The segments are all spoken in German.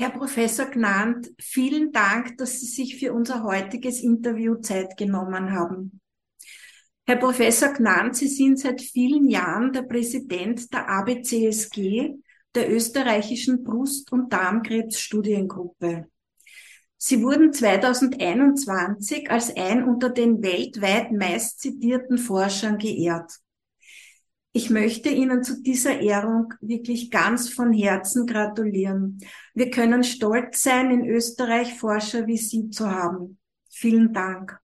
Herr Professor Gnant, vielen Dank, dass Sie sich für unser heutiges Interview Zeit genommen haben. Herr Professor Gnant, Sie sind seit vielen Jahren der Präsident der ABCSG, der österreichischen Brust- und Darmkrebsstudiengruppe. Sie wurden 2021 als ein unter den weltweit meist zitierten Forschern geehrt. Ich möchte Ihnen zu dieser Ehrung wirklich ganz von Herzen gratulieren. Wir können stolz sein, in Österreich Forscher wie Sie zu haben. Vielen Dank.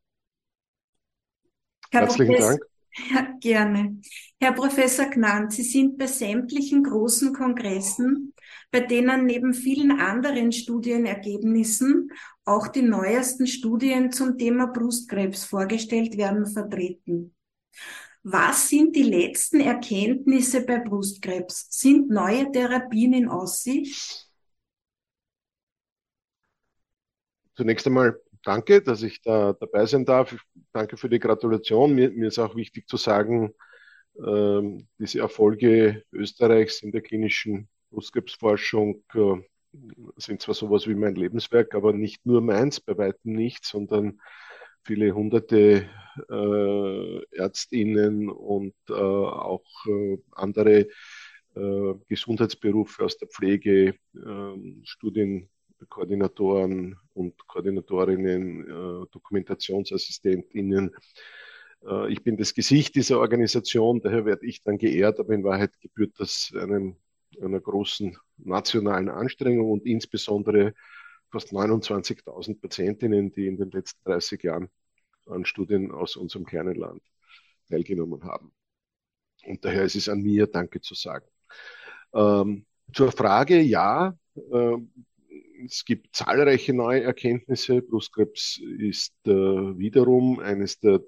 Herr Herzlichen Professor, Dank. Ja, gerne. Herr Professor Gnant, Sie sind bei sämtlichen großen Kongressen, bei denen neben vielen anderen Studienergebnissen auch die neuesten Studien zum Thema Brustkrebs vorgestellt werden, vertreten. Was sind die letzten Erkenntnisse bei Brustkrebs? Sind neue Therapien in Aussicht? Zunächst einmal danke, dass ich da dabei sein darf. Danke für die Gratulation. Mir, mir ist auch wichtig zu sagen, äh, diese Erfolge Österreichs in der klinischen Brustkrebsforschung äh, sind zwar sowas wie mein Lebenswerk, aber nicht nur meins, bei weitem nicht, sondern viele hunderte äh, Ärztinnen und äh, auch äh, andere äh, Gesundheitsberufe aus der Pflege, ähm, Studienkoordinatoren und Koordinatorinnen, äh, Dokumentationsassistentinnen. Äh, ich bin das Gesicht dieser Organisation, daher werde ich dann geehrt, aber in Wahrheit gebührt das einem, einer großen nationalen Anstrengung und insbesondere fast 29.000 Patientinnen, die in den letzten 30 Jahren an Studien aus unserem kleinen Land teilgenommen haben. Und daher ist es an mir, Danke zu sagen. Ähm, zur Frage, ja, äh, es gibt zahlreiche neue Erkenntnisse. Brustkrebs ist äh, wiederum eines der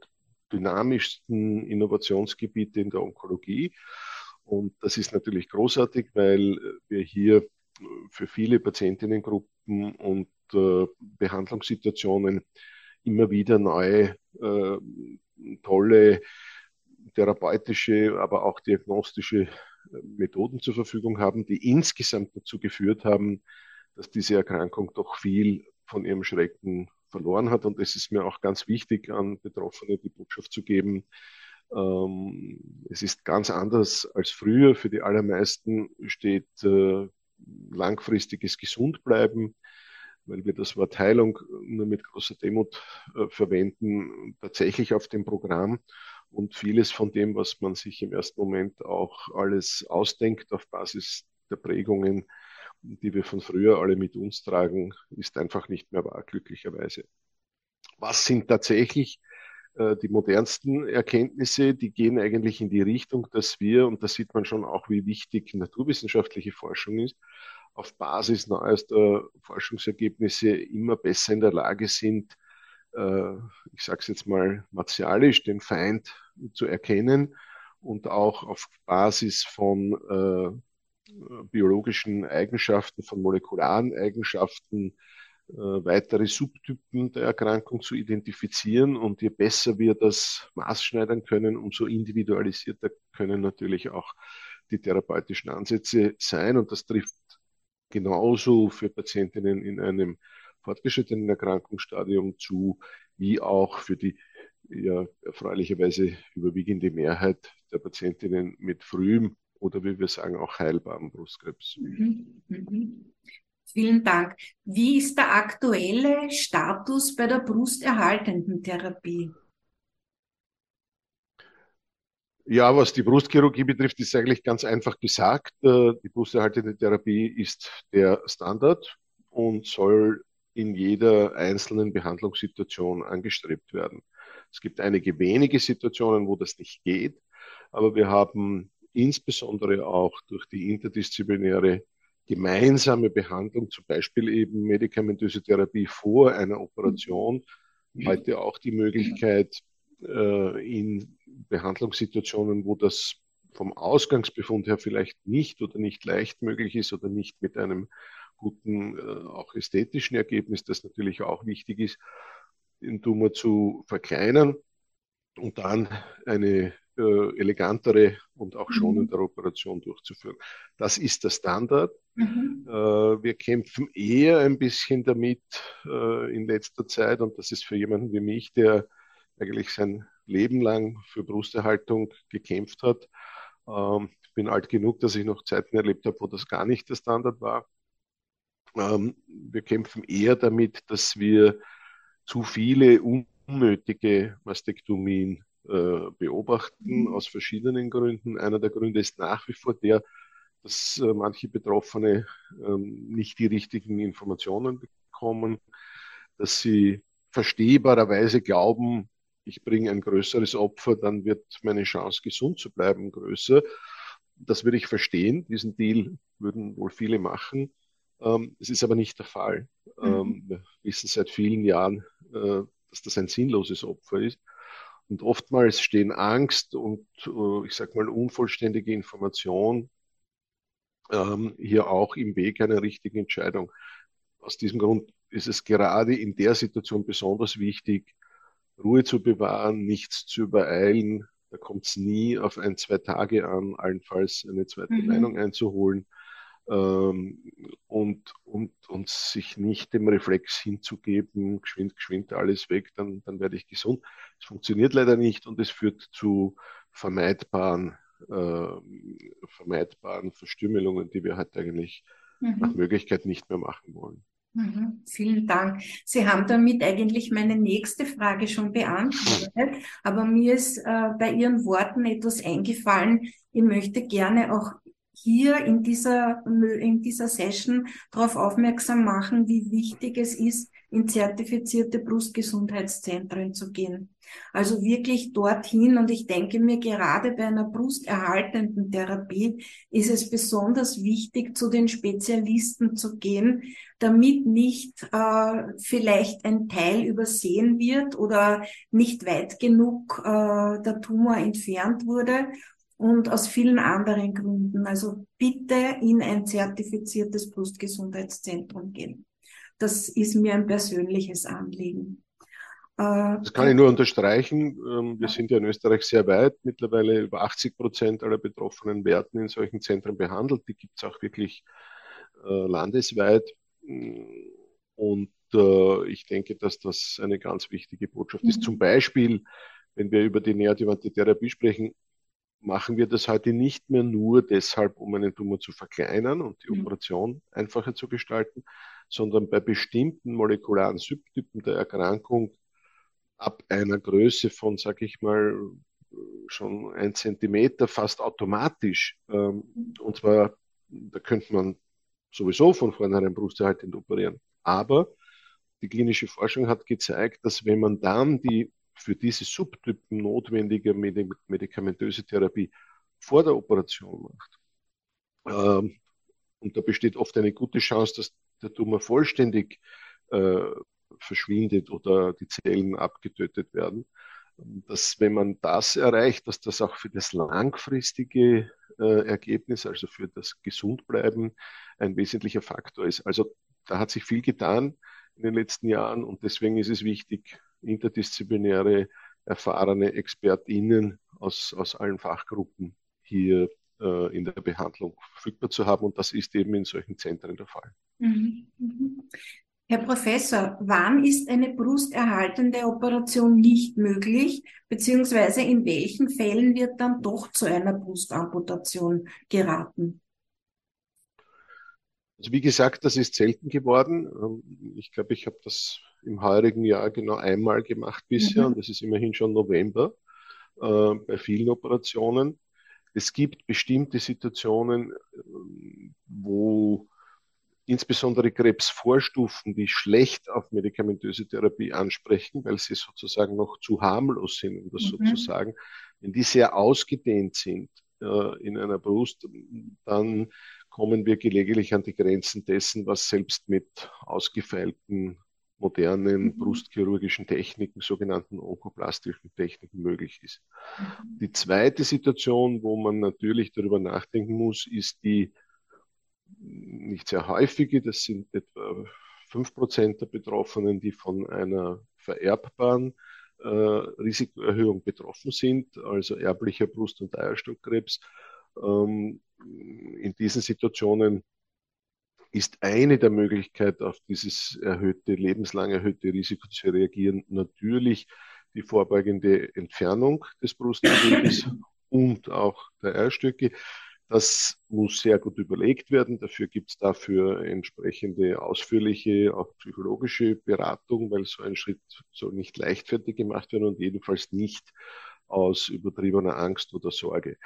dynamischsten Innovationsgebiete in der Onkologie. Und das ist natürlich großartig, weil wir hier für viele Patientinnengruppen und äh, Behandlungssituationen immer wieder neue, äh, tolle therapeutische, aber auch diagnostische äh, Methoden zur Verfügung haben, die insgesamt dazu geführt haben, dass diese Erkrankung doch viel von ihrem Schrecken verloren hat. Und es ist mir auch ganz wichtig, an Betroffene die Botschaft zu geben, ähm, es ist ganz anders als früher. Für die allermeisten steht langfristiges Gesundbleiben, weil wir das Wort Heilung nur mit großer Demut äh, verwenden, tatsächlich auf dem Programm. Und vieles von dem, was man sich im ersten Moment auch alles ausdenkt auf Basis der Prägungen, die wir von früher alle mit uns tragen, ist einfach nicht mehr wahr, glücklicherweise. Was sind tatsächlich die modernsten Erkenntnisse, die gehen eigentlich in die Richtung, dass wir, und da sieht man schon auch, wie wichtig naturwissenschaftliche Forschung ist, auf Basis neuester Forschungsergebnisse immer besser in der Lage sind, äh, ich sage es jetzt mal martialisch, den Feind zu erkennen und auch auf Basis von äh, biologischen Eigenschaften, von molekularen Eigenschaften äh, weitere Subtypen der Erkrankung zu identifizieren. Und je besser wir das maßschneidern können, umso individualisierter können natürlich auch die therapeutischen Ansätze sein. Und das trifft genauso für Patientinnen in einem fortgeschrittenen Erkrankungsstadium zu, wie auch für die ja, erfreulicherweise überwiegende Mehrheit der Patientinnen mit frühem oder wie wir sagen auch heilbarem Brustkrebs. Mhm. Mhm. Vielen Dank. Wie ist der aktuelle Status bei der brusterhaltenden Therapie? Ja, was die Brustchirurgie betrifft, ist eigentlich ganz einfach gesagt. Äh, die brusterhaltende Therapie ist der Standard und soll in jeder einzelnen Behandlungssituation angestrebt werden. Es gibt einige wenige Situationen, wo das nicht geht, aber wir haben insbesondere auch durch die interdisziplinäre gemeinsame Behandlung, zum Beispiel eben medikamentöse Therapie vor einer Operation, heute auch die Möglichkeit, äh, in Behandlungssituationen, wo das vom Ausgangsbefund her vielleicht nicht oder nicht leicht möglich ist oder nicht mit einem guten, äh, auch ästhetischen Ergebnis, das natürlich auch wichtig ist, den Tumor zu verkleinern und dann eine äh, elegantere und auch schonendere Operation durchzuführen. Das ist der Standard. Mhm. Äh, wir kämpfen eher ein bisschen damit äh, in letzter Zeit und das ist für jemanden wie mich, der eigentlich sein Leben lang für Brusterhaltung gekämpft hat. Ähm, ich bin alt genug, dass ich noch Zeiten erlebt habe, wo das gar nicht der Standard war. Ähm, wir kämpfen eher damit, dass wir zu viele unnötige Mastektomien äh, beobachten, mhm. aus verschiedenen Gründen. Einer der Gründe ist nach wie vor der, dass äh, manche Betroffene ähm, nicht die richtigen Informationen bekommen, dass sie verstehbarerweise glauben, ich bringe ein größeres Opfer, dann wird meine Chance, gesund zu bleiben, größer. Das würde ich verstehen. Diesen Deal würden wohl viele machen. Ähm, es ist aber nicht der Fall. Mhm. Ähm, wir wissen seit vielen Jahren, äh, dass das ein sinnloses Opfer ist. Und oftmals stehen Angst und, äh, ich sag mal, unvollständige Information ähm, hier auch im Weg einer richtigen Entscheidung. Aus diesem Grund ist es gerade in der Situation besonders wichtig, Ruhe zu bewahren, nichts zu übereilen. Da kommt es nie auf ein, zwei Tage an, allenfalls eine zweite mhm. Meinung einzuholen ähm, und, und, und sich nicht dem Reflex hinzugeben, geschwind, geschwind alles weg, dann, dann werde ich gesund. Es funktioniert leider nicht und es führt zu vermeidbaren, äh, vermeidbaren Verstümmelungen, die wir halt eigentlich mhm. nach Möglichkeit nicht mehr machen wollen. Mhm, vielen Dank. Sie haben damit eigentlich meine nächste Frage schon beantwortet, aber mir ist äh, bei Ihren Worten etwas eingefallen. Ich möchte gerne auch hier in dieser, in dieser Session darauf aufmerksam machen, wie wichtig es ist, in zertifizierte Brustgesundheitszentren zu gehen. Also wirklich dorthin. Und ich denke mir, gerade bei einer brusterhaltenden Therapie ist es besonders wichtig, zu den Spezialisten zu gehen, damit nicht äh, vielleicht ein Teil übersehen wird oder nicht weit genug äh, der Tumor entfernt wurde und aus vielen anderen Gründen. Also bitte in ein zertifiziertes Brustgesundheitszentrum gehen. Das ist mir ein persönliches Anliegen. Äh, das kann ich nur unterstreichen. Ähm, wir sind ja in Österreich sehr weit, mittlerweile über 80 Prozent aller Betroffenen werden in solchen Zentren behandelt. Die gibt es auch wirklich äh, landesweit. Und äh, ich denke, dass das eine ganz wichtige Botschaft ist. Mhm. Zum Beispiel, wenn wir über die neoadjuvante Therapie sprechen, machen wir das heute nicht mehr nur deshalb, um einen Tumor zu verkleinern und die mhm. Operation einfacher zu gestalten, sondern bei bestimmten molekularen Subtypen der Erkrankung ab einer Größe von, sag ich mal, schon ein Zentimeter fast automatisch. Ähm, mhm. und zwar, da könnte man sowieso von vornherein brusterhaltend operieren. Aber die klinische Forschung hat gezeigt, dass wenn man dann die für diese Subtypen notwendige medikamentöse Therapie vor der Operation macht. Ähm, und da besteht oft eine gute Chance, dass der Tumor vollständig äh, verschwindet oder die Zellen abgetötet werden. Dass, wenn man das erreicht, dass das auch für das langfristige äh, Ergebnis, also für das Gesundbleiben, ein wesentlicher Faktor ist. Also da hat sich viel getan in den letzten Jahren und deswegen ist es wichtig, interdisziplinäre, erfahrene ExpertInnen aus, aus allen Fachgruppen hier äh, in der Behandlung verfügbar zu haben. Und das ist eben in solchen Zentren der Fall. Mhm. Mhm. Herr Professor, wann ist eine brusterhaltende Operation nicht möglich, beziehungsweise in welchen Fällen wird dann doch zu einer Brustamputation geraten? Also wie gesagt, das ist selten geworden. Ähm, ich glaube, ich habe das im heurigen Jahr genau einmal gemacht bisher mhm. und das ist immerhin schon November äh, bei vielen Operationen. Es gibt bestimmte Situationen, äh, wo insbesondere Krebsvorstufen, die schlecht auf medikamentöse Therapie ansprechen, weil sie sozusagen noch zu harmlos sind, um das mhm. sozusagen, wenn die sehr ausgedehnt sind äh, in einer Brust, dann kommen wir gelegentlich an die Grenzen dessen, was selbst mit ausgefeilten modernen mhm. brustchirurgischen Techniken, sogenannten onkoplastischen Techniken möglich ist. Mhm. Die zweite Situation, wo man natürlich darüber nachdenken muss, ist die nicht sehr häufige, das sind etwa fünf Prozent der Betroffenen, die von einer vererbbaren äh, Risikoerhöhung betroffen sind, also erblicher Brust- und Eierstockkrebs. Ähm, in diesen Situationen ist eine der Möglichkeiten, auf dieses erhöhte, lebenslang erhöhte Risiko zu reagieren, natürlich die vorbeugende Entfernung des Brustgewebes und auch der Eierstöcke. Das muss sehr gut überlegt werden. Dafür gibt es dafür entsprechende ausführliche, auch psychologische Beratung, weil so ein Schritt soll nicht leichtfertig gemacht werden und jedenfalls nicht aus übertriebener Angst oder Sorge.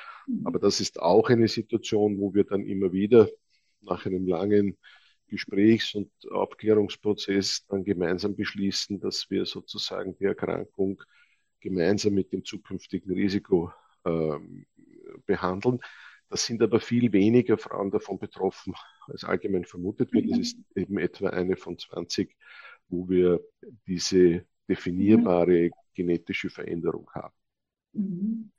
Aber das ist auch eine Situation, wo wir dann immer wieder nach einem langen Gesprächs- und Aufklärungsprozess dann gemeinsam beschließen, dass wir sozusagen die Erkrankung gemeinsam mit dem zukünftigen Risiko äh, behandeln. Das sind aber viel weniger Frauen davon betroffen, als allgemein vermutet wird. Das ist eben etwa eine von 20, wo wir diese definierbare genetische Veränderung haben. Mhm.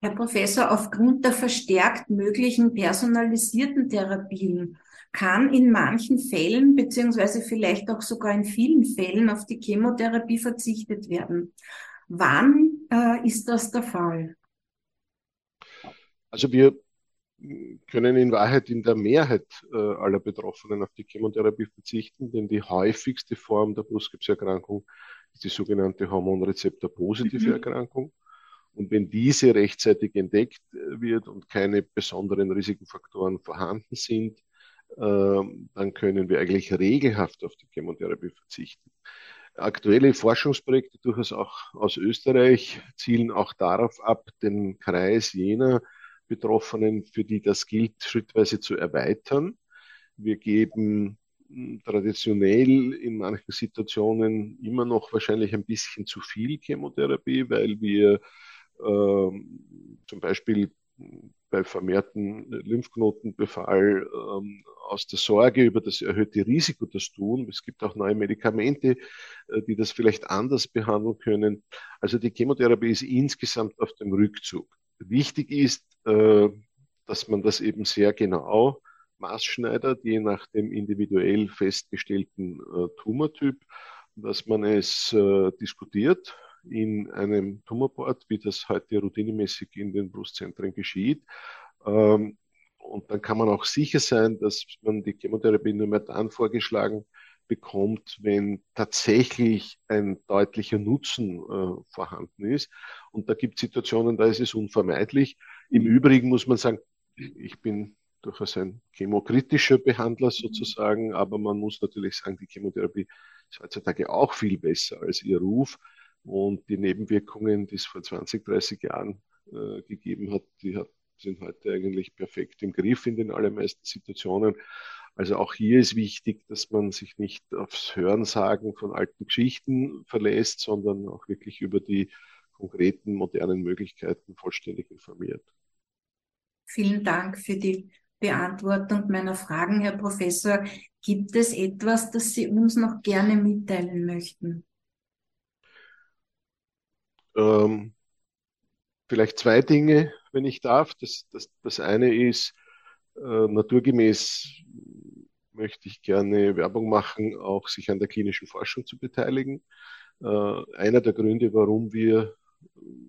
Herr Professor, aufgrund der verstärkt möglichen personalisierten Therapien kann in manchen Fällen, beziehungsweise vielleicht auch sogar in vielen Fällen, auf die Chemotherapie verzichtet werden. Wann äh, ist das der Fall? Also wir können in Wahrheit in der Mehrheit äh, aller Betroffenen auf die Chemotherapie verzichten, denn die häufigste Form der Brustkrebserkrankung ist die sogenannte Hormonrezeptor-positive mhm. Erkrankung. Und wenn diese rechtzeitig entdeckt äh, wird und keine besonderen Risikofaktoren vorhanden sind, äh, dann können wir eigentlich regelhaft auf die Chemotherapie verzichten. Aktuelle Forschungsprojekte, durchaus auch aus Österreich, zielen auch darauf ab, den Kreis jener Betroffenen, für die das gilt, schrittweise zu erweitern. Wir geben hm, traditionell in manchen Situationen immer noch wahrscheinlich ein bisschen zu viel Chemotherapie, weil wir ähm, zum Beispiel bei vermehrten Lymphknotenbefall ähm, aus der Sorge über das erhöhte Risiko das tun. Es gibt auch neue Medikamente, äh, die das vielleicht anders behandeln können. Also die Chemotherapie ist insgesamt auf dem Rückzug. Wichtig ist, äh, dass man das eben sehr genau maßschneidert, je nach dem individuell festgestellten äh, Tumortyp, dass man es äh, diskutiert in einem Tumorboard, wie das heute routinemäßig in den Brustzentren geschieht. Ähm, und dann kann man auch sicher sein, dass man die Chemotherapie nur mehr dann vorgeschlagen bekommt, wenn tatsächlich ein deutlicher Nutzen äh, vorhanden ist. Und da gibt es Situationen, da ist es unvermeidlich. Im Übrigen muss man sagen, ich bin durchaus ein chemokritischer Behandler sozusagen, aber man muss natürlich sagen, die Chemotherapie ist heutzutage auch viel besser als ihr Ruf. Und die Nebenwirkungen, die es vor 20, 30 Jahren äh, gegeben hat, die hat, sind heute eigentlich perfekt im Griff in den allermeisten Situationen. Also auch hier ist wichtig, dass man sich nicht aufs Hörensagen von alten Geschichten verlässt, sondern auch wirklich über die konkreten modernen Möglichkeiten vollständig informiert. Vielen Dank für die Beantwortung meiner Fragen, Herr Professor. Gibt es etwas, das Sie uns noch gerne mitteilen möchten? Ähm, vielleicht zwei Dinge, wenn ich darf. Das, das, das eine ist, äh, naturgemäß möchte ich gerne Werbung machen, auch sich an der klinischen Forschung zu beteiligen. Äh, einer der Gründe, warum wir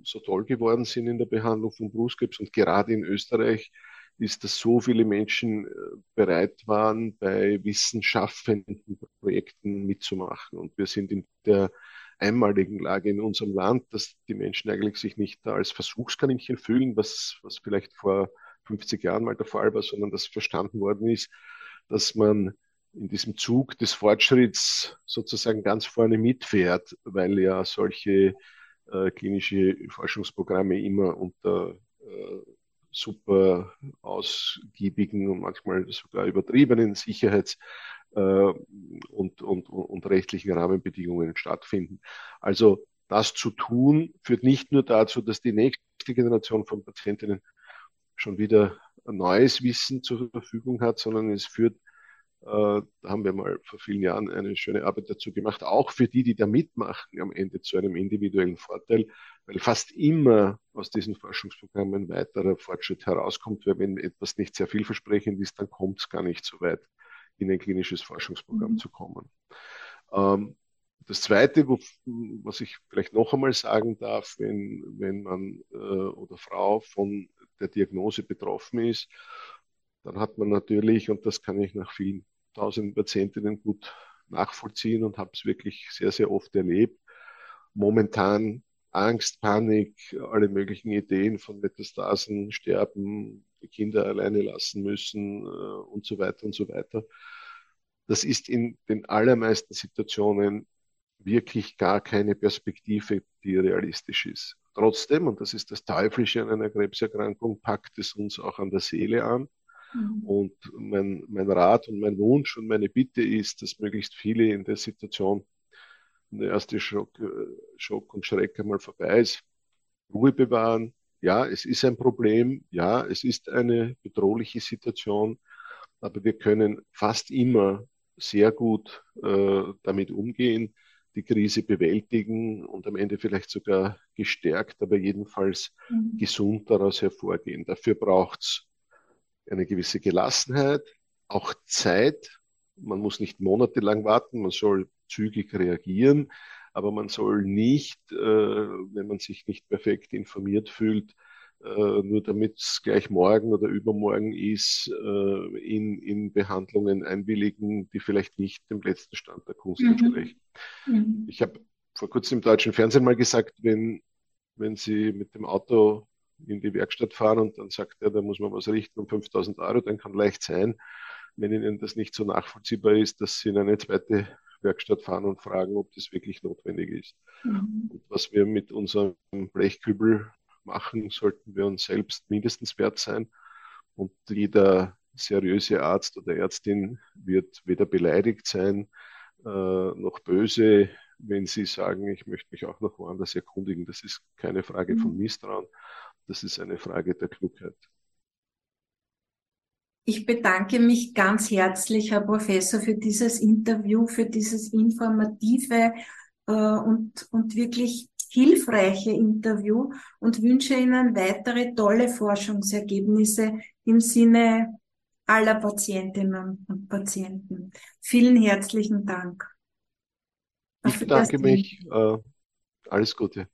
so toll geworden sind in der Behandlung von Brustkrebs und gerade in Österreich, ist, dass so viele Menschen äh, bereit waren, bei wissenschaftlichen Projekten mitzumachen. Und wir sind in der einmaligen Lage in unserem Land, dass die Menschen eigentlich sich nicht als Versuchskaninchen fühlen, was, was vielleicht vor 50 Jahren mal der Fall war, sondern dass verstanden worden ist, dass man in diesem Zug des Fortschritts sozusagen ganz vorne mitfährt, weil ja solche äh, klinische Forschungsprogramme immer unter äh, super ausgiebigen und manchmal sogar übertriebenen Sicherheits- und, und, und rechtlichen Rahmenbedingungen stattfinden. Also das zu tun, führt nicht nur dazu, dass die nächste Generation von Patientinnen schon wieder neues Wissen zur Verfügung hat, sondern es führt, äh, da haben wir mal vor vielen Jahren eine schöne Arbeit dazu gemacht, auch für die, die da mitmachen, am Ende zu einem individuellen Vorteil, weil fast immer aus diesen Forschungsprogrammen weiterer Fortschritt herauskommt, weil wenn etwas nicht sehr vielversprechend ist, dann kommt es gar nicht so weit, in ein klinisches Forschungsprogramm mhm. zu kommen. Ähm, Das Zweite, wo, was ich vielleicht noch einmal sagen darf, wenn, wenn man äh, oder Frau von der Diagnose betroffen ist, dann hat man natürlich, und das kann ich nach vielen tausenden Patientinnen gut nachvollziehen und habe es wirklich sehr, sehr oft erlebt, momentan Angst, Panik, alle möglichen Ideen von Metastasen, Sterben, die Kinder alleine lassen müssen äh, und so weiter und so weiter. Das ist in den allermeisten Situationen wirklich gar keine Perspektive, die realistisch ist. Trotzdem, und das ist das Teuflische an einer Krebserkrankung, packt es uns auch an der Seele an. Mhm. Und mein, mein Rat und mein Wunsch und meine Bitte ist, dass möglichst viele in der Situation, der erste Schock, äh, Schock und Schreck einmal vorbei ist, Ruhe bewahren. Ja, es ist ein Problem. Ja, es ist eine bedrohliche Situation. Aber wir können fast immer sehr gut äh, damit umgehen die Krise bewältigen und am Ende vielleicht sogar gestärkt, aber jedenfalls mhm. gesund daraus hervorgehen. Dafür braucht es eine gewisse Gelassenheit, auch Zeit. Man muss nicht monatelang warten, man soll zügig reagieren, aber man soll nicht, äh, wenn man sich nicht perfekt informiert fühlt, äh, nur damit es gleich morgen oder übermorgen ist, äh, in, in Behandlungen einwilligen, die vielleicht nicht dem letzten Stand der Kunst mhm. entsprechen. Mhm. Ich habe vor kurzem im deutschen Fernsehen mal gesagt, wenn, wenn Sie mit dem Auto in die Werkstatt fahren und dann sagt er, da muss man was richten um 5000 Euro, dann kann leicht sein, wenn Ihnen das nicht so nachvollziehbar ist, dass Sie in eine zweite Werkstatt fahren und fragen, ob das wirklich notwendig ist. Mhm. Und was wir mit unserem Blechkübel machen, sollten wir uns selbst mindestens wert sein. Und jeder seriöse Arzt oder Ärztin wird weder beleidigt sein äh, noch böse, wenn sie sagen, ich möchte mich auch noch woanders erkundigen. Das ist keine Frage von mhm. Misstrauen, das ist eine Frage der Klugheit. Ich bedanke mich ganz herzlich, Herr Professor, für dieses Interview, für dieses informative äh, und, und wirklich hilfreiche Interview und wünsche Ihnen weitere tolle Forschungsergebnisse im Sinne aller Patientinnen und Patienten. Vielen herzlichen Dank. Ich bedanke mich. Äh, alles Gute.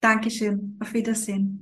Dankeschön. Auf Wiedersehen.